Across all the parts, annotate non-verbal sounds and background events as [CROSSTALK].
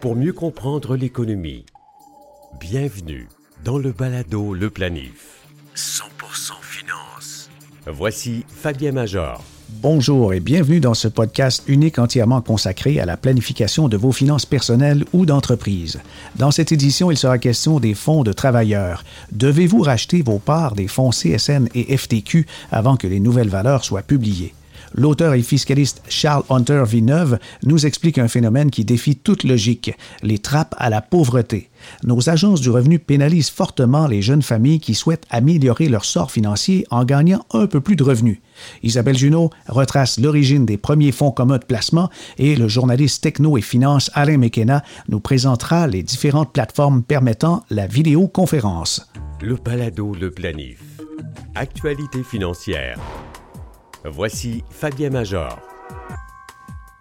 pour mieux comprendre l'économie. Bienvenue dans le balado Le Planif. 100% finance. Voici Fabien Major. Bonjour et bienvenue dans ce podcast unique entièrement consacré à la planification de vos finances personnelles ou d'entreprise. Dans cette édition, il sera question des fonds de travailleurs. Devez-vous racheter vos parts des fonds CSN et FTQ avant que les nouvelles valeurs soient publiées? L'auteur et fiscaliste Charles Hunter Villeneuve nous explique un phénomène qui défie toute logique, les trappes à la pauvreté. Nos agences du revenu pénalisent fortement les jeunes familles qui souhaitent améliorer leur sort financier en gagnant un peu plus de revenus. Isabelle Junot retrace l'origine des premiers fonds communs de placement et le journaliste techno et finance Alain McKenna nous présentera les différentes plateformes permettant la vidéoconférence. Le balado Le Planif. Actualité financière. Voici Fabien Major.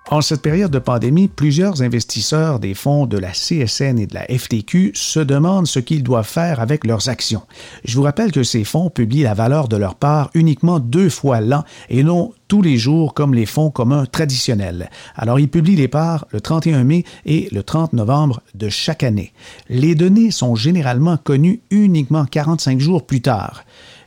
En cette période de pandémie, plusieurs investisseurs des fonds de la CSN et de la FTQ se demandent ce qu'ils doivent faire avec leurs actions. Je vous rappelle que ces fonds publient la valeur de leur part uniquement deux fois l'an et non tous les jours comme les fonds communs traditionnels. Alors, ils publient les parts le 31 mai et le 30 novembre de chaque année. Les données sont généralement connues uniquement 45 jours plus tard.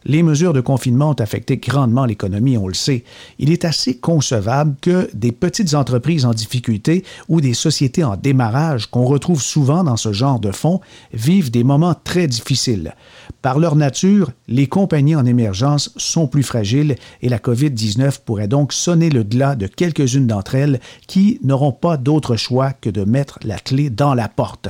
Les mesures de confinement ont affecté grandement l'économie, on le sait. Il est assez concevable que des petites entreprises en difficulté ou des sociétés en démarrage qu'on retrouve souvent dans ce genre de fonds vivent des moments très difficiles. Par leur nature, les compagnies en émergence sont plus fragiles et la COVID-19 pourrait donc sonner le glas de quelques-unes d'entre elles qui n'auront pas d'autre choix que de mettre la clé dans la porte.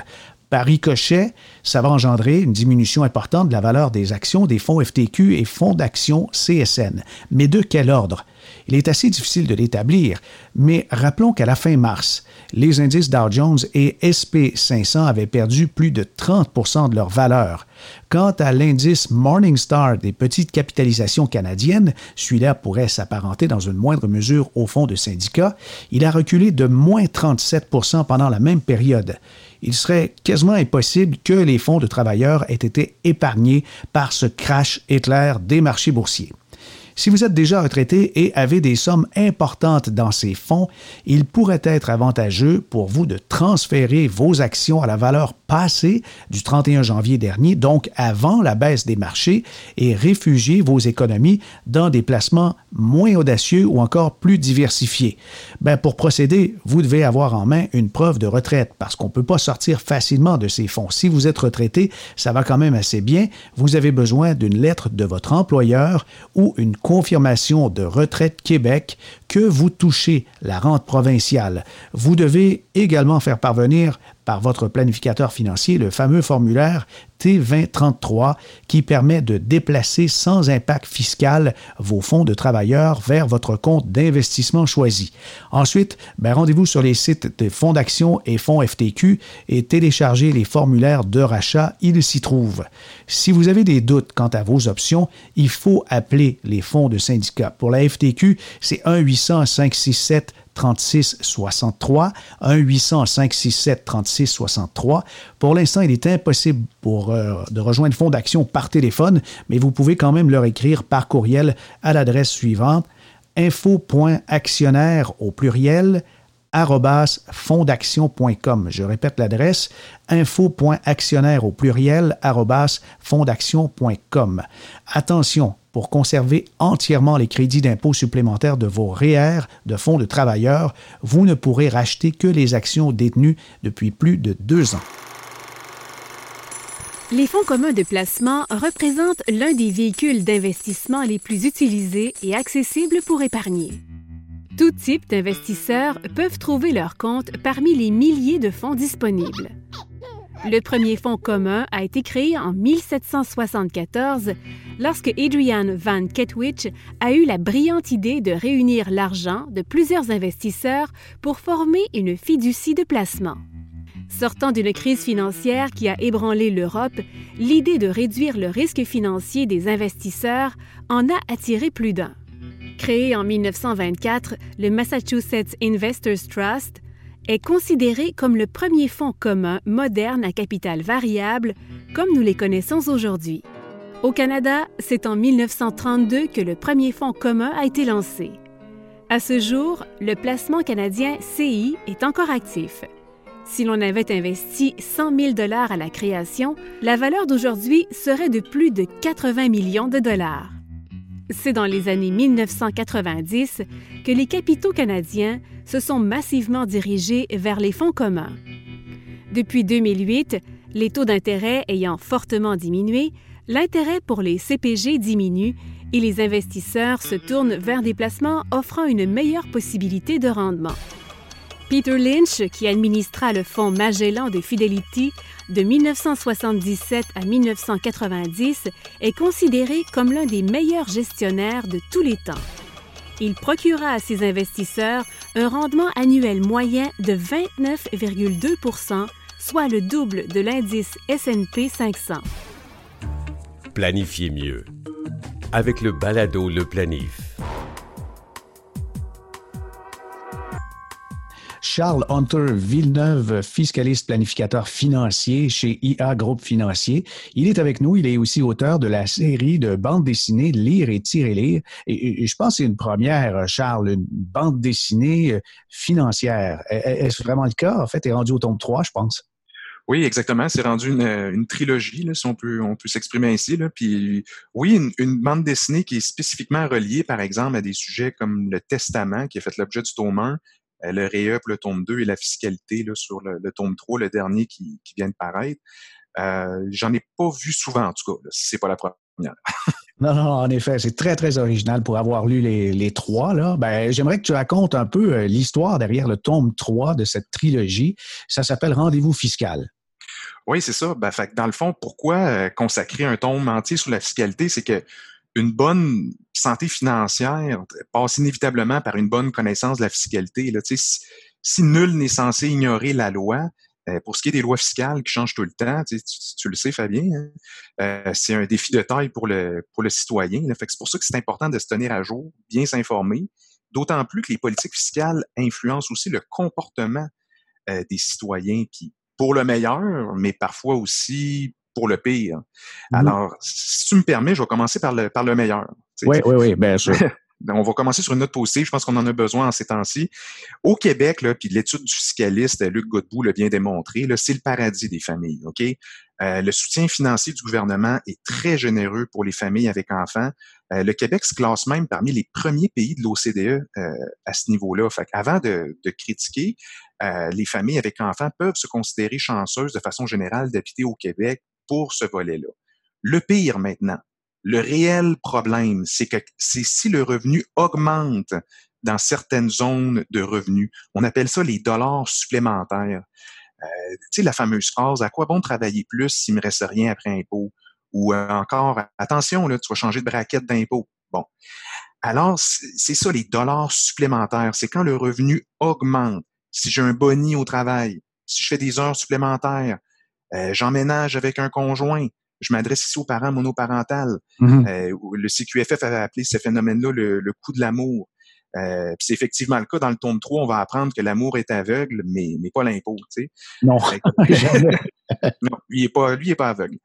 Par ricochet, ça va engendrer une diminution importante de la valeur des actions des fonds FTQ et fonds d'action CSN. Mais de quel ordre? Il est assez difficile de l'établir, mais rappelons qu'à la fin mars, les indices Dow Jones et SP 500 avaient perdu plus de 30 de leur valeur. Quant à l'indice Morningstar des petites capitalisations canadiennes, celui-là pourrait s'apparenter dans une moindre mesure au fonds de syndicats, il a reculé de moins 37% pendant la même période il serait quasiment impossible que les fonds de travailleurs aient été épargnés par ce crash éclair des marchés boursiers. Si vous êtes déjà retraité et avez des sommes importantes dans ces fonds, il pourrait être avantageux pour vous de transférer vos actions à la valeur passée du 31 janvier dernier, donc avant la baisse des marchés, et réfugier vos économies dans des placements moins audacieux ou encore plus diversifiés. Ben, pour procéder, vous devez avoir en main une preuve de retraite parce qu'on ne peut pas sortir facilement de ces fonds. Si vous êtes retraité, ça va quand même assez bien. Vous avez besoin d'une lettre de votre employeur ou une confirmation de retraite Québec que vous touchez la rente provinciale. Vous devez également faire parvenir par votre planificateur financier le fameux formulaire T2033 qui permet de déplacer sans impact fiscal vos fonds de travailleurs vers votre compte d'investissement choisi. Ensuite, ben, rendez-vous sur les sites de fonds d'action et fonds FTQ et téléchargez les formulaires de rachat, ils s'y trouvent. Si vous avez des doutes quant à vos options, il faut appeler les fonds de syndicat. Pour la FTQ, c'est 1 800 567 36 63, 1 800 567 36 63. Pour l'instant, il est impossible pour, euh, de rejoindre Fonds d'action par téléphone, mais vous pouvez quand même leur écrire par courriel à l'adresse suivante info.actionnaire au pluriel fondaction.com. Je répète l'adresse info.actionnaire au pluriel fondaction.com. Attention, pour conserver entièrement les crédits d'impôt supplémentaires de vos REER de fonds de travailleurs, vous ne pourrez racheter que les actions détenues depuis plus de deux ans. Les fonds communs de placement représentent l'un des véhicules d'investissement les plus utilisés et accessibles pour épargner. Tout type d'investisseurs peuvent trouver leur compte parmi les milliers de fonds disponibles. Le premier fonds commun a été créé en 1774 lorsque Adrian Van Ketwich a eu la brillante idée de réunir l'argent de plusieurs investisseurs pour former une fiducie de placement. Sortant d'une crise financière qui a ébranlé l'Europe, l'idée de réduire le risque financier des investisseurs en a attiré plus d'un. Créé en 1924, le Massachusetts Investors Trust est considéré comme le premier fonds commun moderne à capital variable comme nous les connaissons aujourd'hui. Au Canada, c'est en 1932 que le premier fonds commun a été lancé. À ce jour, le placement canadien CI est encore actif. Si l'on avait investi 100 000 dollars à la création, la valeur d'aujourd'hui serait de plus de 80 millions de dollars. C'est dans les années 1990 que les capitaux canadiens se sont massivement dirigés vers les fonds communs. Depuis 2008, les taux d'intérêt ayant fortement diminué, l'intérêt pour les CPG diminue et les investisseurs se tournent vers des placements offrant une meilleure possibilité de rendement. Peter Lynch, qui administra le fonds Magellan de Fidelity de 1977 à 1990, est considéré comme l'un des meilleurs gestionnaires de tous les temps. Il procura à ses investisseurs un rendement annuel moyen de 29,2% soit le double de l'indice SP 500. Planifiez mieux avec le balado Le Planif. Charles Hunter Villeneuve, fiscaliste planificateur financier chez IA Groupe Financier. Il est avec nous. Il est aussi auteur de la série de bandes dessinées Lire et tirer lire. Et, je pense que c'est une première, Charles, une bande dessinée euh, financière. Est-ce vraiment le cas? En fait, est rendu au tome 3, je pense. Oui, exactement. C'est rendu une, trilogie, là, si on peut, s'exprimer ainsi. Puis oui, une, bande dessinée qui est spécifiquement reliée, par exemple, à des sujets comme le testament, qui a fait l'objet du tome 1, euh, le réup, le tome 2 et la fiscalité là, sur le, tome 3, le dernier qui, qui vient de paraître. Euh, J'en ai pas vu souvent, en tout cas, si c'est pas la première. [LAUGHS] Non, non, en effet, c'est très, très original pour avoir lu les, les trois. Là. Ben, j'aimerais que tu racontes un peu euh, l'histoire derrière le tome 3 de cette trilogie. Ça s'appelle Rendez-vous fiscal. Oui, c'est ça. Ben, fait, dans le fond, pourquoi euh, consacrer un tome entier sur la fiscalité? C'est que une bonne santé financière passe inévitablement par une bonne connaissance de la fiscalité. Là. Si, nul n'est censé ignorer la loi, euh, pour ce qui est des lois fiscales qui changent tout le temps, tu, le sais, Fabien, hein, euh, c'est un défi de taille pour le, pour le citoyen. C'est pour ça que c'est important de se tenir à jour, bien s'informer, d'autant plus que les politiques fiscales influencent aussi le comportement des citoyens qui, pour le meilleur, mais parfois aussi pour le pire. Mmh Alors, si tu me permets, je vais commencer par le, par le meilleur. Oui, oui, oui, bien sûr. [LAUGHS] On va commencer sur une note positive. Je pense qu'on en a besoin en ces temps-ci. Au Québec, là, puis l'étude du fiscaliste Luc Godbout l'a bien démontré, c'est le paradis des familles. Ok, euh, le soutien financier du gouvernement est très généreux pour les familles avec enfants. Euh, le Québec se classe même parmi les premiers pays de l'OCDE euh, à ce niveau-là. Avant de, de critiquer, les familles avec enfants peuvent se considérer chanceuses de façon générale d'habiter au Québec pour ce volet-là. Le pire maintenant, le réel problème, c'est que c'est si le revenu augmente dans certaines zones de revenus. On appelle ça les dollars supplémentaires. Euh, tu sais, la fameuse phrase, à quoi bon travailler plus s'il me reste rien après impôt? Ou euh, encore, attention, là, tu vas changer de braquette d'impôt. Bon. Alors, c'est ça, les dollars supplémentaires. C'est quand le revenu augmente. Si j'ai un boni au travail, si je fais des heures supplémentaires, euh, j'emménage avec un conjoint, je m'adresse ici aux parents monoparentales. Mm-hmm. Euh, le CQFF avait appelé ce phénomène-là le, le coup de l'amour. Euh, c'est effectivement le cas dans le tome 3, on va apprendre que l'amour est aveugle, mais, mais pas l'impôt, tu sais. Non. [LAUGHS] [LAUGHS] non, lui est pas, lui est pas aveugle.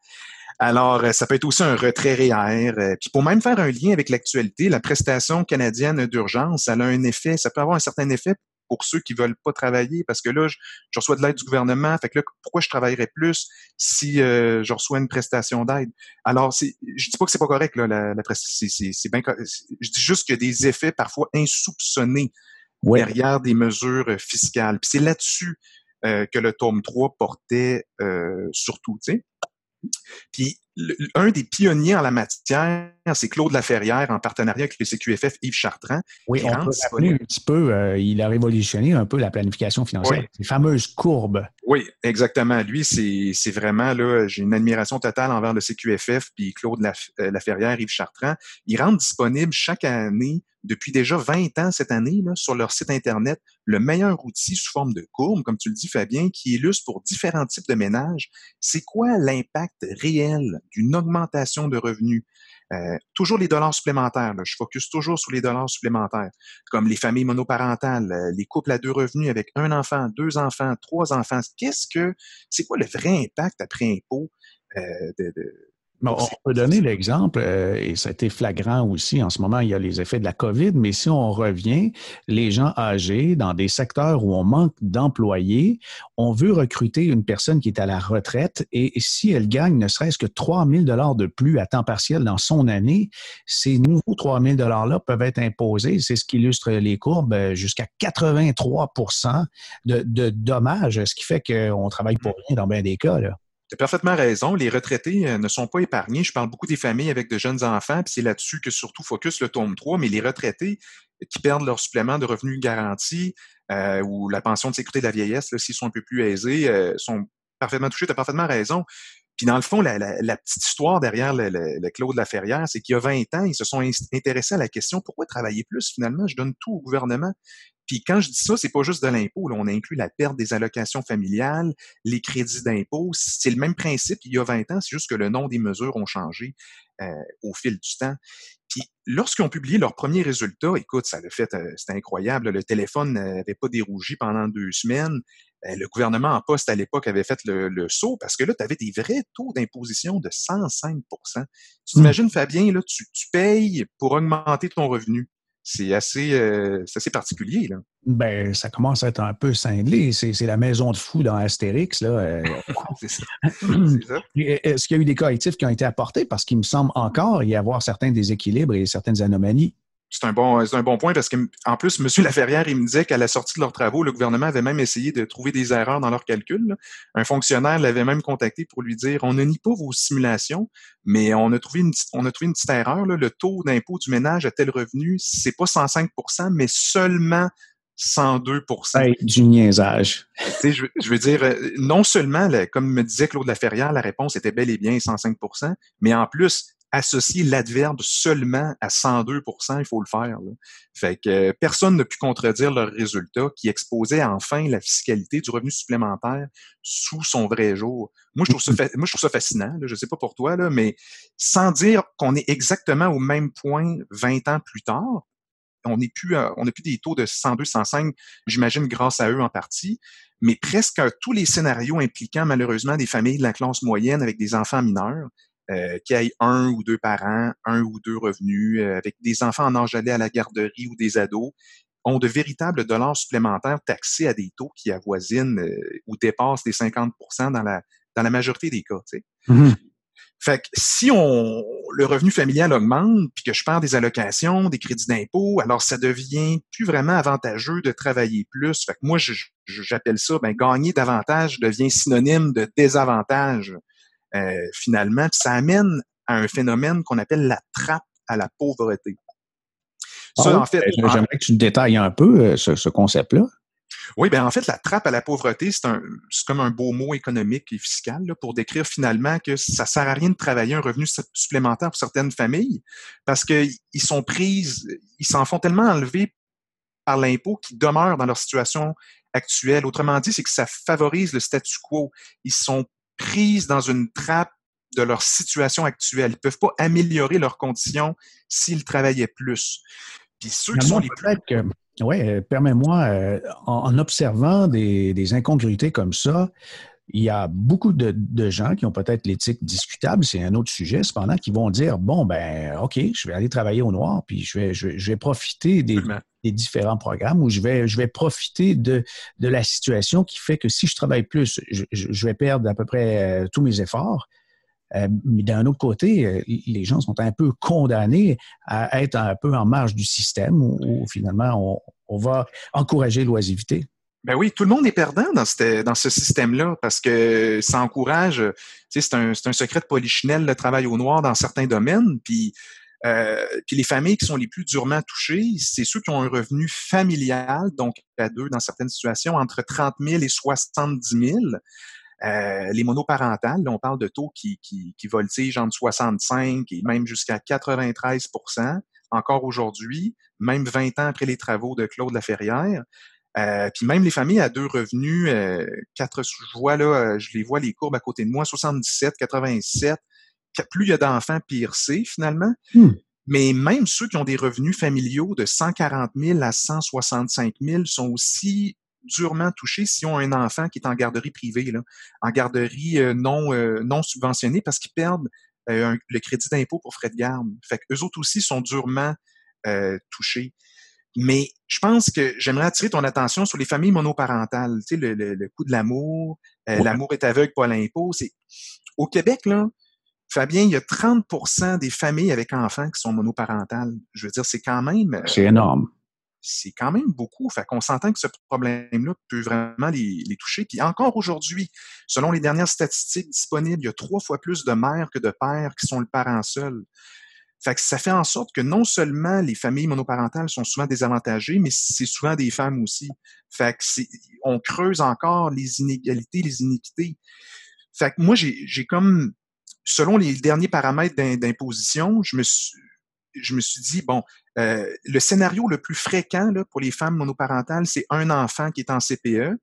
Alors, ça peut être aussi un retrait REER. Puis pour même faire un lien avec l'actualité, la prestation canadienne d'urgence, elle a un effet, ça peut avoir un certain effet pour ceux qui veulent pas travailler parce que là, je, reçois de l'aide du gouvernement. Fait que là, pourquoi je travaillerais plus si euh, je reçois une prestation d'aide? Alors, je dis pas que c'est pas correct, là, la, la c'est, bien, je dis juste qu'il y a des effets parfois insoupçonnés derrière des mesures euh, fiscales. Puis c'est là-dessus euh, que le tome 3 portait surtout, tu sais. Puis un des pionniers en la matière, c'est Claude Laferrière, en partenariat avec le CQFF Yves Chartrand. Oui, on peut un petit peu, euh, il a révolutionné un peu la planification financière, les fameuses courbes. Oui, exactement. Lui, c'est vraiment, là, j'ai une admiration totale envers le CQFF, puis Claude euh, Laferrière, Yves Chartrand. Ils rendent disponible chaque année depuis déjà 20 ans cette année là, sur leur site Internet le meilleur outil sous forme de courbe, comme tu le dis, Fabien, qui illustre pour différents types de ménages, c'est quoi l'impact réel d'une augmentation de revenus. Euh, toujours les dollars supplémentaires. Je focus toujours sur les dollars supplémentaires, comme les familles monoparentales, euh, les couples à deux revenus avec un enfant, deux enfants, trois enfants. Qu'est-ce que, c'est quoi le vrai impact après impôt euh, de on peut donner l'exemple, euh, et ça a été flagrant aussi, en ce moment, il y a les effets de la COVID, mais si on revient, les gens âgés dans des secteurs où on manque d'employés, on veut recruter une personne qui est à la retraite et si elle gagne ne serait-ce que 3 000 de plus à temps partiel dans son année, ces nouveaux 3 000 $-là peuvent être imposés, c'est ce qui illustre les courbes, euh, jusqu'à 83 de, de dommages, ce qui fait qu'on travaille pour rien dans bien des cas. Là. Tu as parfaitement raison. Les retraités euh, ne sont pas épargnés. Je parle beaucoup des familles avec de jeunes enfants, puis c'est là-dessus que surtout focus le tome 3. Mais les retraités qui perdent leur supplément de revenus garantis euh, ou la pension de sécurité de la vieillesse, s'ils sont un peu plus aisés, euh, sont parfaitement touchés. Tu as parfaitement raison. Puis dans le fond, la, petite histoire derrière le, le, Claude Laferrière, c'est qu'il y a 20 ans, ils se sont intéressés à la question pourquoi travailler plus finalement? Je donne tout au gouvernement. Puis quand je dis ça, c'est pas juste de l'impôt. On inclut la perte des allocations familiales, les crédits d'impôt. C'est le même principe il y a 20 ans, c'est juste que le nom des mesures ont changé euh, au fil du temps. Puis lorsqu'ils ont publié leurs premiers résultats, écoute, ça l'a fait, euh, c'était incroyable. Le téléphone n'avait pas dérougi pendant deux semaines. Euh, le gouvernement en poste à l'époque avait fait le, saut parce que là, tu avais des vrais taux d'imposition de 105% Tu mmh. t'imagines, Fabien, là, tu, tu payes pour augmenter ton revenu c'est assez, euh, assez particulier. Là. Ben, ça commence à être un peu cinglé. C'est, la maison de fou dans Astérix. Là. Euh. [LAUGHS] ça. Est-ce qu'il y a eu des correctifs qui ont été apportés? Parce qu'il me semble encore y avoir certains déséquilibres et certaines anomalies c'est un bon, un bon point parce que, en plus, M. Laferrière, il me disait qu'à la sortie de leurs travaux, le gouvernement avait même essayé de trouver des erreurs dans leurs calculs. Un fonctionnaire l'avait même contacté pour lui dire, on ne nie pas vos simulations, mais on a trouvé une, on a trouvé une petite erreur. Le taux d'impôt du ménage à tel revenu, c'est pas 105% mais seulement 102 Du niaisage. je, je, veux dire, euh, non seulement, comme me disait Claude Laferrière, la réponse était bel et bien 105% mais en plus, associer l'adverbe seulement à 102% il faut le faire. Fait que euh, personne n'a pu contredire leurs résultats qui exposaient enfin la fiscalité du revenu supplémentaire sous son vrai jour. Moi, je trouve ça, moi, je trouve ça fascinant. Là, je sais pas pour toi, là, mais sans dire qu'on est exactement au même point 20 ans plus tard, on n'est plus, on n'a plus des taux de 102, 105, j'imagine grâce à eux en partie, mais presque tous les scénarios impliquant malheureusement des familles de la classe moyenne avec des enfants mineurs, euh, qui aient un ou deux parents, un ou deux revenus, euh, avec des enfants en âge d'aller à la garderie ou des ados, ont de véritables dollars supplémentaires taxés à des taux qui avoisinent euh, ou dépassent les 50 dans la, dans la majorité des cas. Tu sais. Mm-hmm. Fait que si on le revenu familial augmente, puis que je perds des allocations, des crédits d'impôt, alors ça devient plus vraiment avantageux de travailler plus. Fait que moi, j'appelle ça, ben, gagner davantage devient synonyme de désavantage. Euh, finalement. ça amène à un phénomène qu'on appelle la trappe à la pauvreté. Ça, ah en fait, ben, j'aimerais que tu détailles un peu euh, ce, concept-là. Oui, bien en fait, la trappe à la pauvreté, c'est comme un beau mot économique et fiscal pour décrire finalement que ça sert à rien de travailler un revenu supplémentaire pour certaines familles parce qu'ils sont prises, ils s'en font tellement enlever par l'impôt qu'ils demeurent dans leur situation actuelle. Autrement dit, c'est que ça favorise le statu quo. Ils sont prises dans une trappe de leur situation actuelle. Ils ne peuvent pas améliorer leurs conditions s'ils travaillaient plus. Puis ceux qui sont les plus... Oui, euh, permets-moi, euh, en, observant des, des, incongruités comme ça, il y a beaucoup de, gens qui ont peut-être l'éthique discutable, c'est un autre sujet, cependant, qui vont dire bon, ben, OK, je vais aller travailler au noir, puis je vais, je, vais profiter des, différents programmes ou je vais, je vais profiter de, de la situation qui fait que si je travaille plus, je, vais perdre à peu près euh, tous mes efforts. Euh, mais d'un autre côté, euh, les gens sont un peu condamnés à être un peu en marge du système où, finalement on, on va encourager l'oisivité. Ben oui, tout le monde est perdant dans, cette, dans ce système-là parce que ça encourage, tu sais, c'est un, un, secret de polichinelle le travail au noir dans certains domaines. Puis, euh, les familles qui sont les plus durement touchées, c'est ceux qui ont un revenu familial, donc à deux dans certaines situations, entre 30 000 et 70 000. Euh, les monoparentales, là, on parle de taux qui, qui, qui voltigent entre 65 et même jusqu'à 93% encore aujourd'hui, même 20 ans après les travaux de Claude Laferrière. Euh, puis même les familles à deux revenus, euh, quatre, je vois là, euh, je les vois les courbes à côté de moi, 77, 87. Plus il y a d'enfants, pire c'est finalement. Hmm. Mais même ceux qui ont des revenus familiaux de 140 000 à 165 000 sont aussi durement touchés s'ils ont un enfant qui est en garderie privée, là, en garderie non, non subventionnée, parce qu'ils perdent le crédit d'impôt pour frais de garde. Fait qu'eux autres aussi sont durement touchés. Mais je pense que j'aimerais attirer ton attention sur les familles monoparentales. Tu sais, le, le, coût de l'amour, l'amour est aveugle, pas l'impôt. C'est au Québec là, Fabien, il y a 30% des familles avec enfants qui sont monoparentales. Je veux dire, c'est quand même. C'est énorme c'est quand même beaucoup. Fait qu'on s'entend que ce problème-là peut vraiment les, toucher. Puis encore aujourd'hui, selon les dernières statistiques disponibles, il y a trois fois plus de mères que de pères qui sont le parent seul. Fait que ça fait en sorte que non seulement les familles monoparentales sont souvent désavantagées, mais c'est souvent des femmes aussi. Fait que on creuse encore les inégalités, les iniquités. Fait que moi, j'ai comme, selon les derniers paramètres d'imposition, je me suis, je me suis dit, bon, euh, le scénario le plus fréquent là, pour les femmes monoparentales, c'est un enfant qui est en CPE.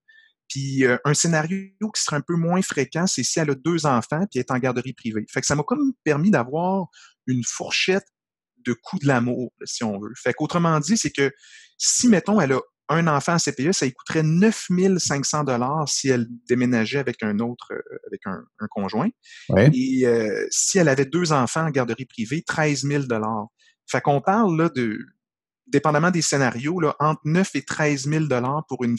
Puis euh, un scénario qui serait un peu moins fréquent, c'est si elle a deux enfants puis elle est en garderie privée. Fait que ça m'a comme permis d'avoir une fourchette de coût de l'amour, si on veut. Fait qu'autrement dit, c'est que si, mettons, elle a un enfant en CPE, ça lui coûterait 9500 dollars si elle déménageait avec un autre, euh, avec un, conjoint. Et si elle avait deux enfants en garderie privée, 13 000 dollars. Fait qu'on parle là de, dépendamment des scénarios, là, entre 9 et 13 000 pour une,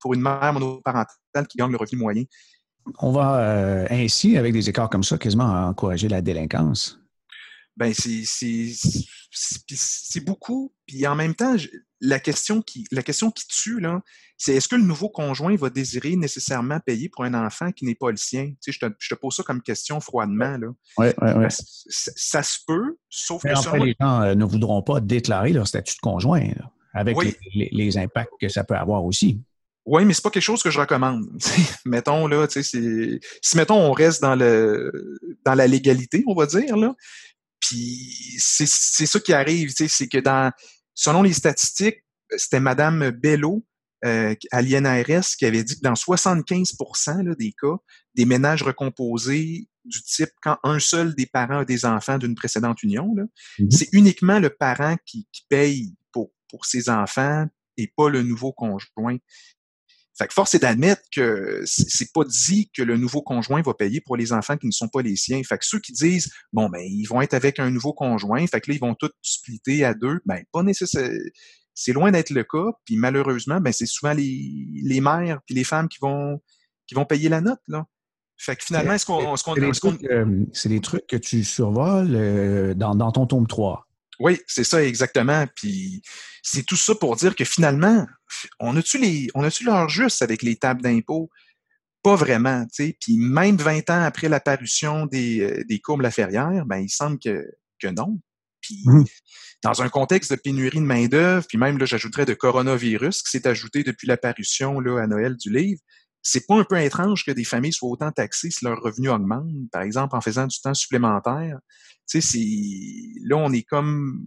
pour une mère monoparentale qui gagne le revenu moyen. On va euh, ainsi, avec des écarts comme ça, quasiment encourager la délinquance. Ben c'est beaucoup. Puis en même temps, la question qui, la question qui tue, là, c'est est-ce que le nouveau conjoint va désirer nécessairement payer pour un enfant qui n'est pas le sien? Tu sais, je, te, je, te, pose ça comme question froidement. Là. Ouais, ouais, ouais. Ça, se peut, sauf Mais que les gens euh, ne voudront pas déclarer leur statut de conjoint, avec les, les, impacts que ça peut avoir aussi. Oui, mais c'est pas quelque chose que je recommande. [LAUGHS] mettons là, tu sais, si mettons on reste dans le dans la légalité, on va dire là, puis c'est ça qui arrive, c'est que dans selon les statistiques, c'était Madame Bello euh, à l'INRS qui avait dit que dans 75% des cas, des ménages recomposés du type quand un seul des parents a des enfants d'une précédente union, mm-hmm. c'est uniquement le parent qui, qui paye pour, pour ses enfants et pas le nouveau conjoint. Fait que force est d'admettre que c'est pas dit que le nouveau conjoint va payer pour les enfants qui ne sont pas les siens. Fait que ceux qui disent bon ben ils vont être avec un nouveau conjoint, fait que là ils vont tous splitter à deux, ben pas nécessaire. C'est loin d'être le cas. Puis malheureusement, ben c'est souvent les, les mères puis les femmes qui vont qui vont payer la note là. Fait que finalement, est-ce qu'on. c'est des, trucs que tu survoles euh, dans, dans ton tome 3. Oui, c'est ça exactement. Puis c'est tout ça pour dire que finalement, on a-tu les, on a-tu l'heure juste avec les tables d'impôt? Pas vraiment, tu sais. Puis même 20 ans après l'apparition des, euh, des courbes Laferrière, ben il semble que, que non. Puis mmh. dans un contexte de pénurie de main-d'œuvre, puis même là, j'ajouterais de coronavirus qui s'est ajouté depuis l'apparition là, à Noël du livre, c'est pas un peu étrange que des familles soient autant taxées si leurs revenus augmentent, par exemple en faisant du temps supplémentaire? Tu sais, là on est comme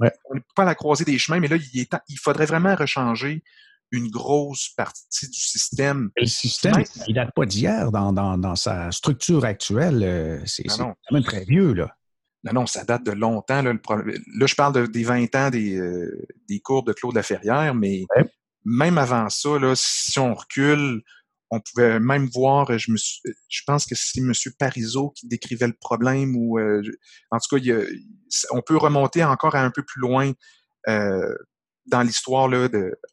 on n'est pas à la croisée des chemins, mais là il, il faudrait vraiment rechanger une grosse partie du système. Le système, il date pas d'hier dans, dans, dans, sa structure actuelle. Euh, c'est quand même très vieux, là. Non, non, ça date de longtemps. Là, là je parle des 20 ans des, euh, des cours de Claude Laferrière, mais même avant ça, là, si on recule, on pouvait même voir, je me je pense que c'est M. Parizeau qui décrivait le problème ou euh, en tout cas, on peut remonter encore un peu plus loin euh, dans l'histoire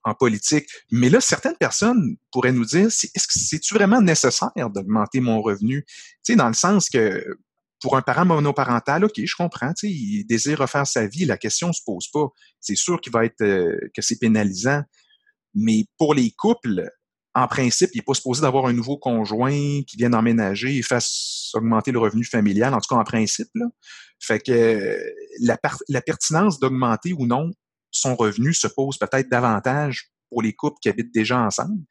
en politique. Mais là, certaines personnes pourraient nous dire, est-ce que c'est-tu vraiment nécessaire d'augmenter mon revenu? Tu sais, dans le sens que pour un parent monoparental, OK, je comprends, il désire refaire sa vie, la question se pose pas. C'est sûr qu'il va être euh, que c'est pénalisant. Mais pour les couples, en principe, il n'est pas supposé d'avoir un nouveau conjoint qui vienne emménager et fasse augmenter le revenu familial, en tout cas en principe. Là. Fait que la, la pertinence d'augmenter ou non son revenu se pose peut-être davantage pour les couples qui habitent déjà ensemble,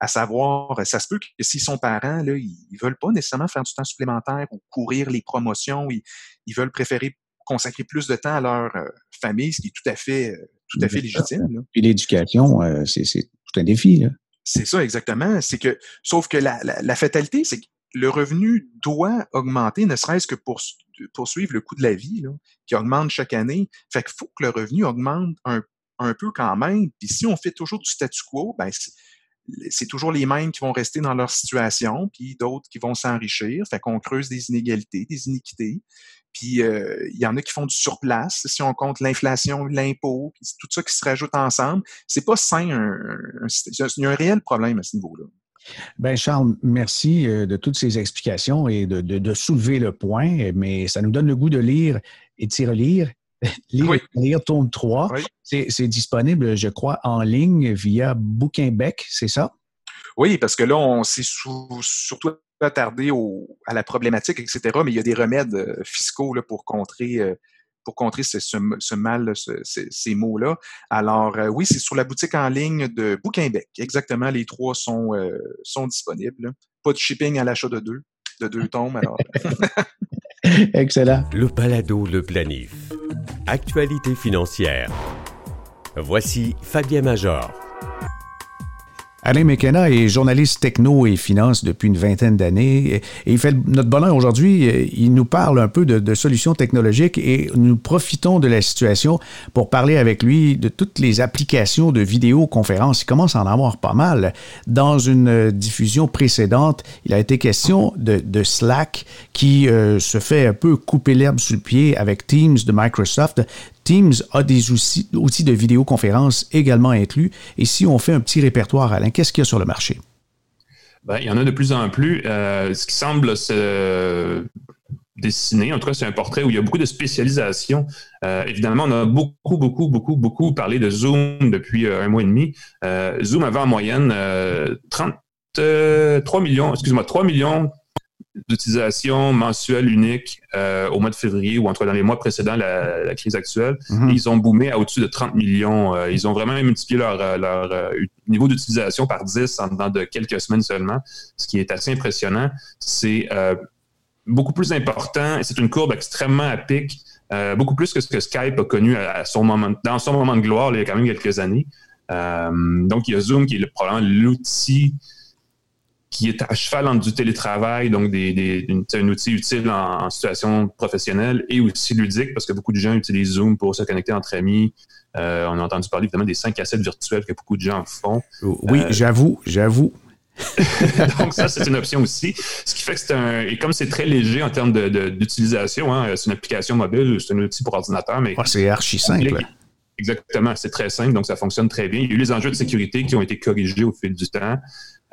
à savoir, ça se peut que s'ils sont parents, là, ils, veulent pas nécessairement faire du temps supplémentaire ou courir les promotions, ils, ils veulent préférer consacrer plus de temps à leur euh, famille, ce qui est tout à fait, euh, tout à fait légitime. Puis l'éducation, euh, c'est tout un défi. Là. C'est ça, exactement. C'est que, sauf que la, la, fatalité, c'est que le revenu doit augmenter, ne serait-ce que pour poursuivre le coût de la vie, qui augmente chaque année. Fait qu'il faut que le revenu augmente un, un peu quand même. Puis si on fait toujours du statu quo, ben c'est toujours les mêmes qui vont rester dans leur situation, puis d'autres qui vont s'enrichir. Fait qu'on creuse des inégalités, des iniquités. Puis euh, il y en a qui font du surplace, si on compte l'inflation, l'impôt, tout ça qui se rajoute ensemble. C'est pas sain. il y a un réel problème à ce niveau-là. Ben Charles, merci euh, de toutes ces explications et de, soulever le point, mais ça nous donne le goût de lire et de s'y relire. [LAUGHS] Lire, lire tome 3. C'est disponible, je crois, en ligne via Bouquinbec, c'est ça? Oui, parce que là, on s'est surtout attardé à la problématique, etc., mais il y a des remèdes euh, fiscaux là, pour contrer euh, pour contrer ce, mal, ces mots-là. Alors, euh, oui, c'est sur la boutique en ligne de Bouquinbec. Exactement, les trois sont, sont disponibles. Pas de shipping à l'achat de deux, de deux [LAUGHS] tomes. Alors. Excellent. Le balado, le planif. Actualité financière. Voici Fabien Major. Alain McKenna est journaliste techno et finance depuis une vingtaine d'années et il fait notre bonheur aujourd'hui. Il nous parle un peu de, solutions technologiques et nous profitons de la situation pour parler avec lui de toutes les applications de vidéoconférence. Il commence à en avoir pas mal. Dans une diffusion précédente, il a été question de, Slack qui euh, se fait un peu couper l'herbe sous le pied avec Teams de Microsoft. Teams a des outils, de vidéoconférence également inclus. Et si on fait un petit répertoire, Alain, qu'est-ce qu'il y a sur le marché? Ben, il y en a de plus en plus. Euh, ce qui semble se dessiner, en tout cas, c'est un portrait où il y a beaucoup de spécialisation. Euh, évidemment, on a beaucoup, beaucoup, beaucoup, beaucoup parlé de Zoom depuis euh, un mois et demi. Zoom avait en moyenne 33 millions, excuse-moi, 3 millions d'utilisation mensuelle unique euh, au mois de février ou entre dans les mois précédents la, la crise actuelle. Mhm. Ils ont boomé à au-dessus de 30 millions. Euh, ils ont vraiment multiplié leur, euh, niveau d'utilisation par 10 en dedans de quelques semaines seulement, ce qui est assez impressionnant. C'est beaucoup plus important. C'est une courbe extrêmement à pic, beaucoup plus que ce que Skype a connu à, son moment, dans son moment de gloire il y a quand même quelques années. donc, il y a Zoom qui est probablement l'outil qui est à cheval entre du télétravail, donc des, un outil utile en, situation professionnelle et aussi ludique, parce que beaucoup de gens utilisent Zoom pour se connecter entre amis. Euh, on a entendu parler évidemment des 5 à 7 virtuels que beaucoup de gens font. Oui, euh, j'avoue, j'avoue. [LAUGHS] donc ça, c'est une option aussi. Ce qui fait que c'est un... Et comme c'est très léger en termes d'utilisation, hein, c'est une application mobile, c'est un outil pour ordinateur, mais... c'est archi simple. Exactement, c'est très simple, donc ça fonctionne très bien. Il y a eu les enjeux de sécurité qui ont été corrigés au fil du temps.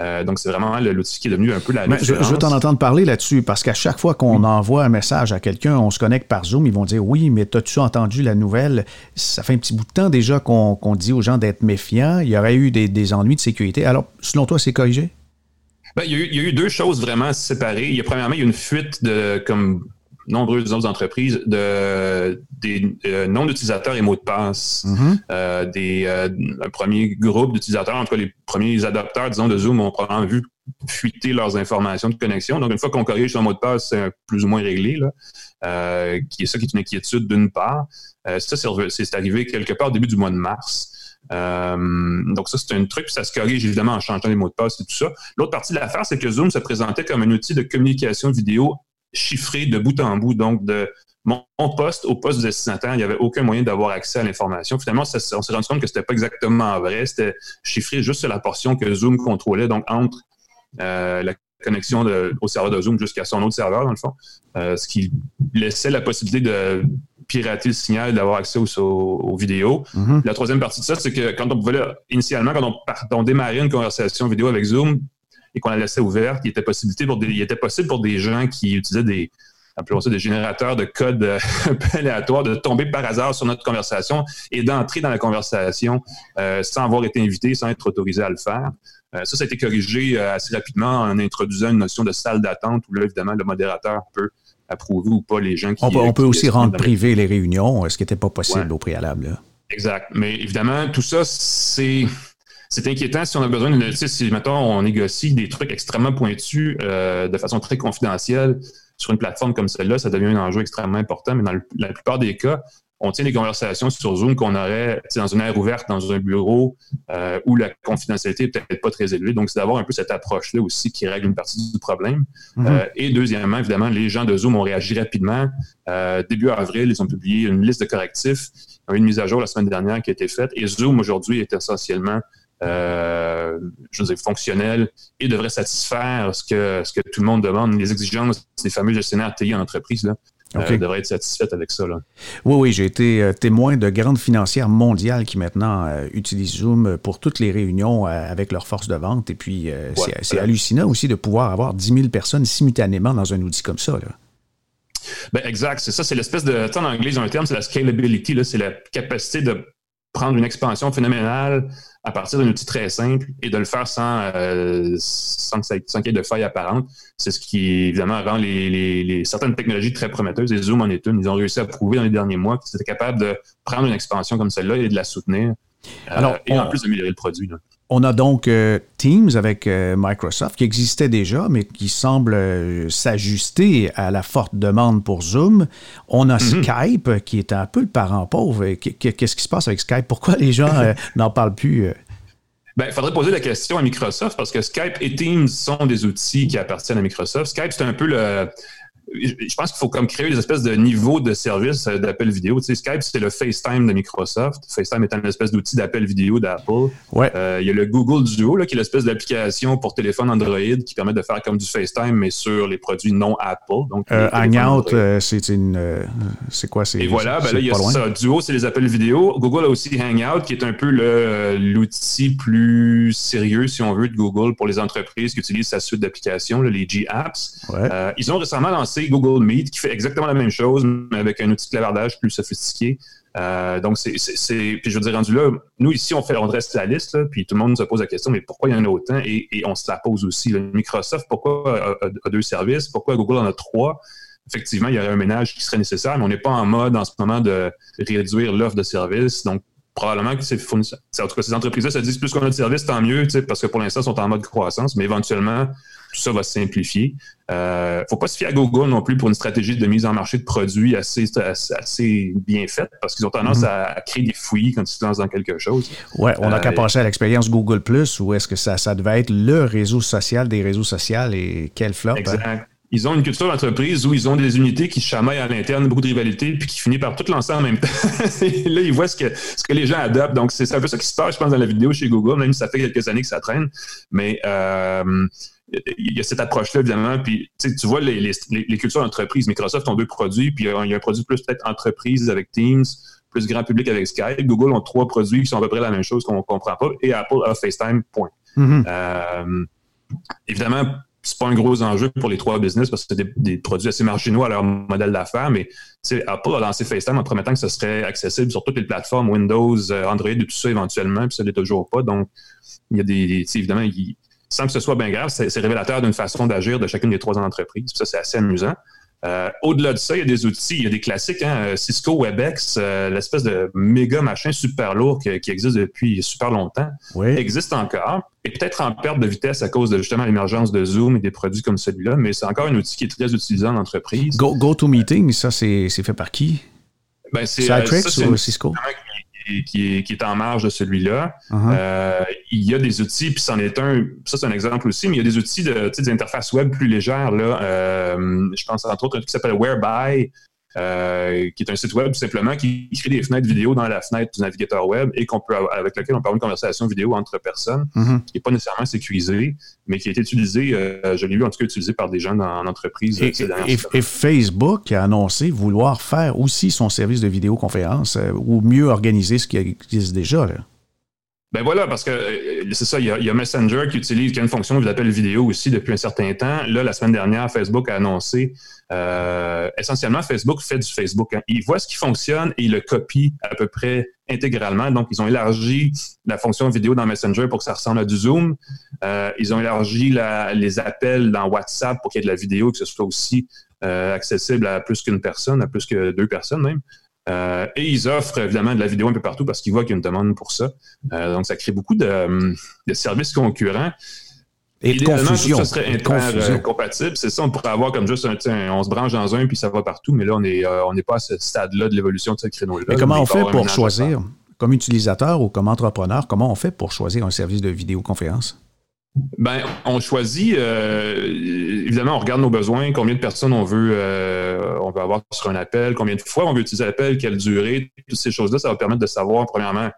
Euh, donc, c'est vraiment l'outil qui est devenu un peu la je, je, veux t'en entendre parler là-dessus, parce qu'à chaque fois qu'on envoie un message à quelqu'un, on se connecte par Zoom, ils vont dire Oui, mais as-tu entendu la nouvelle? Ça fait un petit bout de temps déjà qu'on dit aux gens d'être méfiants. Il y aurait eu des, ennuis de sécurité. Alors, selon toi, c'est corrigé? Ben, il, y a eu, il, y a eu, deux choses vraiment séparées. Il y a premièrement, il y a une fuite de comme nombreuses autres entreprises de des euh, noms d'utilisateurs et mots de passe. Mm-hmm. Euh, des, euh, un premier groupe d'utilisateurs, en tout cas les premiers adapteurs, disons, de Zoom ont probablement vu fuiter leurs informations de connexion. Donc, une fois qu'on corrige son mot de passe, c'est plus ou moins réglé. Là. qui est ça qui est une inquiétude d'une part. ça, c'est arrivé quelque part au début du mois de mars. donc ça, c'est un truc, puis ça se corrige évidemment en changeant les mots de passe et tout ça. L'autre partie de l'affaire, c'est que Zoom se présentait comme un outil de communication vidéo chiffré de bout en bout. Donc, de mon poste au poste du destinataire, il n'y avait aucun moyen d'avoir accès à l'information. Finalement, on s'est rendu compte que c'était pas exactement vrai. C'était chiffré juste sur la portion que Zoom contrôlait, donc entre euh, la connexion au serveur de Zoom jusqu'à son autre serveur, dans le fond, euh, ce qui laissait la possibilité de pirater le signal, d'avoir accès aux, vidéos. Mm-hmm. La troisième partie de ça, c'est que quand on pouvait, initialement, quand on, on démarrait une conversation vidéo avec Zoom, et qu'on la laissait ouverte, il était, possibilité pour des, il était possible pour des gens qui utilisaient des, appelons ça des générateurs de code euh, [LAUGHS] un peu aléatoires, de tomber par hasard sur notre conversation et d'entrer dans la conversation euh, sans avoir été invité, sans être autorisé à le faire. Euh, ça, ça a été corrigé assez rapidement en introduisant une notion de salle d'attente où là, évidemment, le modérateur peut approuver ou pas les gens qui... On peut, aussi rendre privé les réunions, ce qui n'était pas possible au préalable. Exact. Mais évidemment, tout ça, c'est c'est inquiétant si on a besoin d'une. Si, mettons, on négocie des trucs extrêmement pointus euh, de façon très confidentielle sur une plateforme comme celle-là, ça devient un enjeu extrêmement important. Mais dans la plupart des cas, on tient des conversations sur Zoom qu'on aurait dans une aire ouverte, dans un bureau euh, où la confidentialité n'est peut-être pas très élevée. Donc, c'est d'avoir un peu cette approche-là aussi qui règle une partie du problème. Mm-hmm. Euh, et deuxièmement, évidemment, les gens de Zoom ont réagi rapidement. début avril, ils ont publié une liste de correctifs. Il y a eu une mise à jour la semaine dernière qui a été faite. Et Zoom, aujourd'hui, est essentiellement euh, je veux dire, fonctionnel et devrait satisfaire ce que, ce que tout le monde demande, les exigences des fameux gestionnaires TI en entreprise. Là. Euh, devrait être satisfaite avec ça. Là. Oui, oui, j'ai été euh, témoin de grandes financières mondiales qui maintenant utilisent Zoom pour toutes les réunions avec leurs forces de vente. Et puis, c'est hallucinant aussi de pouvoir avoir 10 000 personnes simultanément dans un outil comme ça. Là. Ben, exact, c'est ça, c'est l'espèce de. En anglais, ils ont un terme, c'est la scalability, c'est la capacité de prendre une expansion phénoménale à partir d'un outil très simple et de le faire sans, euh, sans, qu'il y ait de failles apparentes. C'est ce qui, évidemment, rend les, certaines technologies très prometteuses. Et Zoom en est une. Ils ont réussi à prouver dans les derniers mois qu'ils étaient capables de prendre une expansion comme celle-là et de la soutenir. Euh, et en plus d'améliorer le produit. On a donc euh, Teams avec euh, Microsoft qui existait déjà, mais qui semble euh, s'ajuster à la forte demande pour Zoom. On a mhm. Skype qui est un peu le parent pauvre. Qu'est-ce qui se passe avec Skype? Pourquoi les gens [LAUGHS] n'en parlent plus? Ben, il faudrait poser la question à Microsoft parce que Skype et Teams sont des outils qui appartiennent à Microsoft. Skype, c'est un peu le, je pense qu'il faut comme créer des espèces de niveaux de service euh, d'appel vidéo. Tu sais, Skype, c'est le FaceTime de Microsoft. FaceTime étant une espèce d'outil d'appel vidéo d'Apple. Ouais. Euh, il y a le Google Duo, là, qui est l'espèce d'application pour téléphone Android qui permet de faire comme du FaceTime, mais sur les produits non Apple. Donc, euh, Hangout, c'est une. c'est quoi? Et voilà, ben là, il y a ça. Duo, c'est les appels vidéo. Google a aussi Hangout, qui est un peu l'outil plus sérieux, si on veut, de Google pour les entreprises qui utilisent sa suite d'applications, les G-Apps. ils ont récemment lancé Google Meet qui fait exactement la même chose, mais avec un outil de clavardage plus sophistiqué. Euh, donc, c'est, puis je veux dire, rendu là, nous ici, on fait, on la liste, puis tout le monde se pose la question, mais pourquoi il y en a autant? Et, on se la pose aussi. Microsoft, pourquoi a, deux services? Pourquoi Google en a trois? Effectivement, il y aurait un ménage qui serait nécessaire, mais on n'est pas en mode en ce moment de réduire l'offre de services. Donc, probablement que ces fournisseurs, en tout cas, ces entreprises-là se disent plus qu'on a de services, tant mieux, parce que pour l'instant, ils sont en mode croissance, mais éventuellement, tout ça va se simplifier. Il euh, ne faut pas se fier à Google non plus pour une stratégie de mise en marché de produits assez, assez, bien faite parce qu'ils ont tendance mhm. à créer des fouillis quand ils se lancent dans quelque chose. Oui, on n'a qu'à euh, passer à l'expérience Google Plus où est-ce que ça, ça devait être le réseau social des réseaux sociaux et quel flop. Hein? Ils ont une culture d'entreprise où ils ont des unités qui chamaillent à l'interne, beaucoup de rivalités, puis qui finissent par tout lancer en même [LAUGHS] temps. là, ils voient ce que, ce que les gens adoptent. Donc, c'est un peu ça qui se passe, je pense, dans la vidéo chez Google, même si ça fait quelques années que ça traîne. Mais euh, il y a cette approche-là, évidemment. Puis, tu vois, les, les, cultures d'entreprise, Microsoft ont deux produits, puis il y a un produit plus peut-être entreprise avec Teams, plus grand public avec Skype. Google ont trois produits qui sont à peu près la même chose qu'on ne comprend pas, et Apple a FaceTime, point. Mm-hmm. Euh, évidemment, c'est pas un gros enjeu pour les trois business parce que c'est des, produits assez marginaux à leur modèle d'affaires, mais Apple a lancé FaceTime en promettant que ce serait accessible sur toutes les plateformes Windows, euh, Android et tout ça éventuellement, puis ça l'est toujours pas. Donc, il y a des, évidemment, sans que ce soit bien grave, c'est révélateur d'une façon d'agir de chacune des trois entreprises. Ça, c'est assez amusant. Euh, au-delà de ça, il y a des outils, il y a des classiques, hein, euh, Cisco WebEx, euh, l'espèce de méga machin super lourd qui, existe depuis super longtemps, existe encore, et peut-être en perte de vitesse à cause de justement l'émergence de Zoom et des produits comme celui-là, mais c'est encore un outil qui est très utilisé en entreprise. Go, GoToMeeting, ça c'est fait par qui? Ben, c'est ou Cisco? Qui, est, en marge de celui-là. Uh-huh. Euh, il y a des outils, puis c'en est un, ça c'est un exemple aussi, mais il y a des outils de, d'interface web plus légères. Là. Euh, je pense entre autres un truc qui s'appelle Whereby, euh, qui est un site web tout simplement qui crée des fenêtres vidéo dans la fenêtre du navigateur web et qu'on peut avec lequel on peut avoir une conversation vidéo entre personnes, mm-hmm. qui n'est pas nécessairement sécurisé, mais qui a été utilisé, euh, je l'ai vu en tout cas utilisé par des gens en entreprise. Et, et, Facebook a annoncé vouloir faire aussi son service de vidéoconférence euh, ou mieux organiser ce qui existe déjà. Là. Ben voilà, parce que euh, c'est ça, il y, a, Messenger qui utilise, une fonction d'appel vidéo aussi depuis un certain temps. Là, la semaine dernière, Facebook a annoncé, euh, essentiellement, Facebook fait du Facebook. Hein. Il voit ce qui fonctionne et il le copie à peu près intégralement. Donc, ils ont élargi la fonction vidéo dans Messenger pour que ça ressemble à du Zoom. Euh, ils ont élargi les appels dans WhatsApp pour qu'il y ait de la vidéo, que ce soit aussi accessible à plus qu'une personne, à plus que deux personnes même. Euh, et ils offrent évidemment de la vidéo un peu partout parce qu'ils voient qu'il y a une demande pour ça. Euh, donc, ça crée beaucoup de, services concurrents. Et de confusion. ça serait incompatible. C'est ça, on pourrait avoir comme juste un, on se branche dans un puis ça va partout, mais là, on n'est euh, on pas à ce stade-là de l'évolution de ce créneau-là. Mais comment on fait pour choisir, comme utilisateur ou comme entrepreneur, comment on fait pour choisir un service de vidéoconférence? Ben, on choisit, euh, évidemment, on regarde nos besoins, combien de personnes on veut, euh, on veut avoir sur un appel, combien de fois on veut utiliser l'appel, quelle durée, toutes ces choses-là, ça va permettre de savoir, premièrement,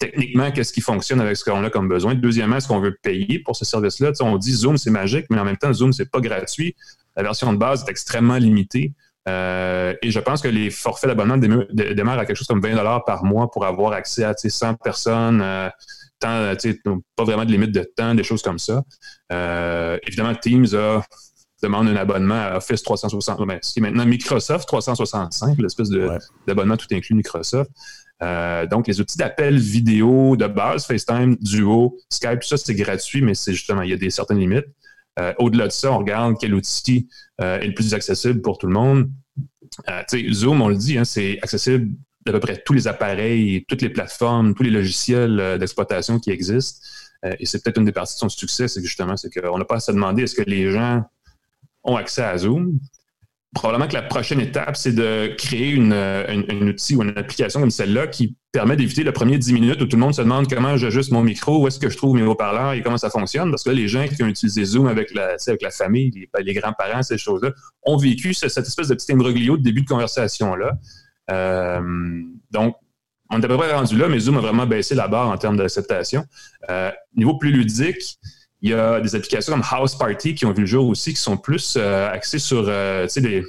techniquement, qu'est-ce qui fonctionne avec ce qu'on a comme besoin. Deuxièmement, est-ce qu'on veut payer pour ce service-là? on dit Zoom, c'est magique, mais en même temps, Zoom, c'est pas gratuit. La version de base est extrêmement limitée. Euh, et je pense que les forfaits d'abonnement démarrent à quelque chose comme 20 par mois pour avoir accès à 100 personnes, temps, pas vraiment de limite de temps, des choses comme ça. Euh, évidemment, Teams demande un abonnement à Office 360, ben, ce qui est maintenant Microsoft 365, l'espèce d'abonnement tout inclus Microsoft. donc, les outils d'appel vidéo de base, FaceTime, Duo, Skype, tout ça, c'est gratuit, mais c'est justement, il y a des certaines limites. Euh, au-delà de ça, on regarde quel outil euh, est le plus accessible pour tout le monde. Euh, Zoom, on le dit, hein, c'est accessible d'à peu près tous les appareils, toutes les plateformes, tous les logiciels d'exploitation qui existent. et c'est peut-être une des parties de son succès, c'est justement, c'est qu'on n'a pas à se demander est-ce que les gens ont accès à Zoom? Probablement que la prochaine étape, c'est de créer une, un outil ou une application comme celle-là qui permet d'éviter le premier 10 minutes où tout le monde se demande comment j'ajuste mon micro, où est-ce que je trouve mes haut-parleurs et comment ça fonctionne. Parce que là, les gens qui ont utilisé Zoom avec la, avec la famille, les, grands-parents, ces choses-là, ont vécu cette espèce de petit imbroglio de début de conversation-là. Euh, donc, on est à peu près rendu là, mais Zoom a vraiment baissé la barre en termes d'acceptation. Euh, niveau plus ludique, il y a des applications comme House Party qui ont vu le jour aussi, qui sont plus euh, axées sur euh, des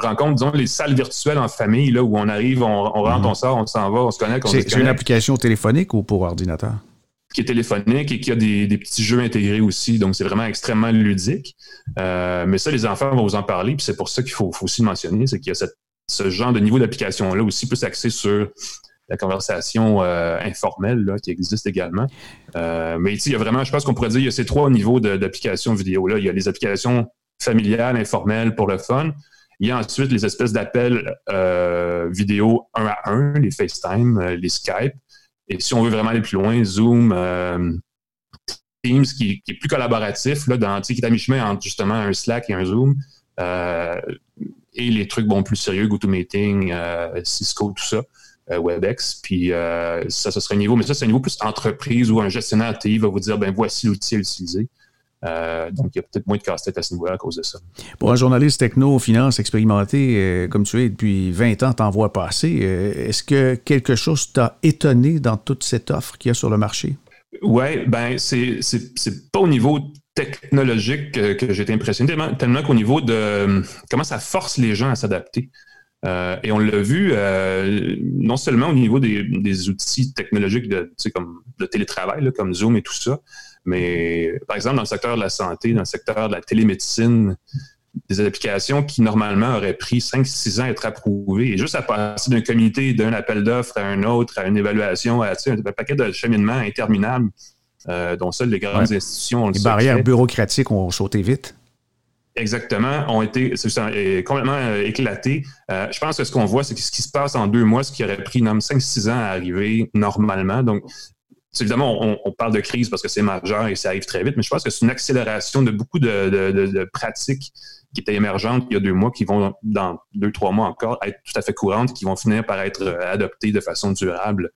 rencontres, disons, les salles virtuelles en famille, là, où on arrive, on, rentre, mhm. on sort, on s'en va, on se connecte. C'est une application téléphonique ou pour ordinateur? Qui est téléphonique et qui a des, petits jeux intégrés aussi. Donc, c'est vraiment extrêmement ludique. Euh, mais ça, les enfants vont vous en parler. Puis c'est pour ça qu'il faut, aussi mentionner, c'est qu'il y a ce genre de niveau d'application-là aussi plus axé sur la conversation euh, informelle là, qui existe également. Euh, mais il y a vraiment, je pense qu'on pourrait dire, il y a ces trois niveaux d'applications vidéo. Là. Il y a les applications familiales, informelles pour le fun. Il y a ensuite les espèces d'appels euh, vidéo un à un, les FaceTime, les Skype. Et si on veut vraiment aller plus loin, Zoom, Teams, qui, est plus collaboratif, là, dans, qui est à mi-chemin entre justement un Slack et un Zoom. Et les trucs bon, plus sérieux, GoToMeeting, Cisco, tout ça. Euh, WebEx. Puis euh, ça, ce serait un niveau, mais ça, c'est un niveau plus entreprise où un gestionnaire TI va vous dire ben voici l'outil à utiliser. Euh, donc, il y a peut-être moins de casse-tête à ce niveau-là à cause de ça. Pour un journaliste techno, finance expérimenté, comme tu es depuis 20 ans, t'en vois passer, est-ce que quelque chose t'a étonné dans toute cette offre qu'il y a sur le marché? Oui, ben c'est pas au niveau technologique que, j'ai été impressionné, tellement, qu'au niveau de comment ça force les gens à s'adapter. Euh, et on l'a vu euh, non seulement au niveau des, outils technologiques de, comme le télétravail, comme Zoom et tout ça, mais par exemple dans le secteur de la santé, dans le secteur de la télémédecine, des applications qui normalement auraient pris 5-6 ans à être approuvées. Et juste à passer d'un comité, d'un appel d'offres à un autre, à une évaluation, à un, paquet de cheminements interminables euh, dont seules les grandes institutions ont Les barrières bureaucratiques ont sauté vite. Exactement, ont été complètement euh, éclatés. Euh, je pense que ce qu'on voit, c'est que ce qui se passe en deux mois, ce qui aurait pris 5-6 ans à arriver normalement. Donc, évidemment, on, parle de crise parce que c'est majeur et ça arrive très vite, mais je pense que c'est une accélération de beaucoup de, pratiques qui étaient émergentes il y a deux mois, qui vont, dans deux, trois mois encore, être tout à fait courantes, qui vont finir par être euh, adoptées de façon durable.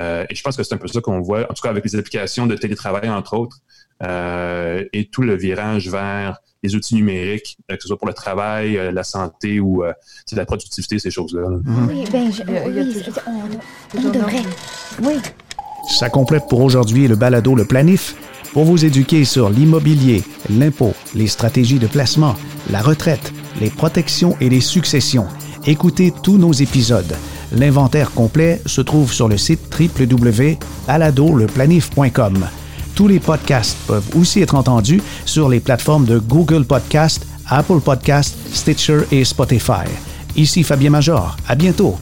Et je pense que c'est un peu ça qu'on voit, en tout cas avec les applications de télétravail, entre autres, et tout le virage vers les outils numériques, euh, que ce soit pour le travail, euh, la santé ou euh, la productivité, ces choses-là. Oui, bien, on, devrait. Oui. Ça complète pour aujourd'hui le balado Le Planif. Pour vous éduquer sur l'immobilier, l'impôt, les stratégies de placement, la retraite, les protections et les successions, écoutez tous nos épisodes. L'inventaire complet se trouve sur le site www.baladoleplanif.com. Tous les podcasts peuvent aussi être entendus sur les plateformes de Google Podcast, Apple Podcast, Stitcher et Spotify. Ici Fabien Major. À bientôt.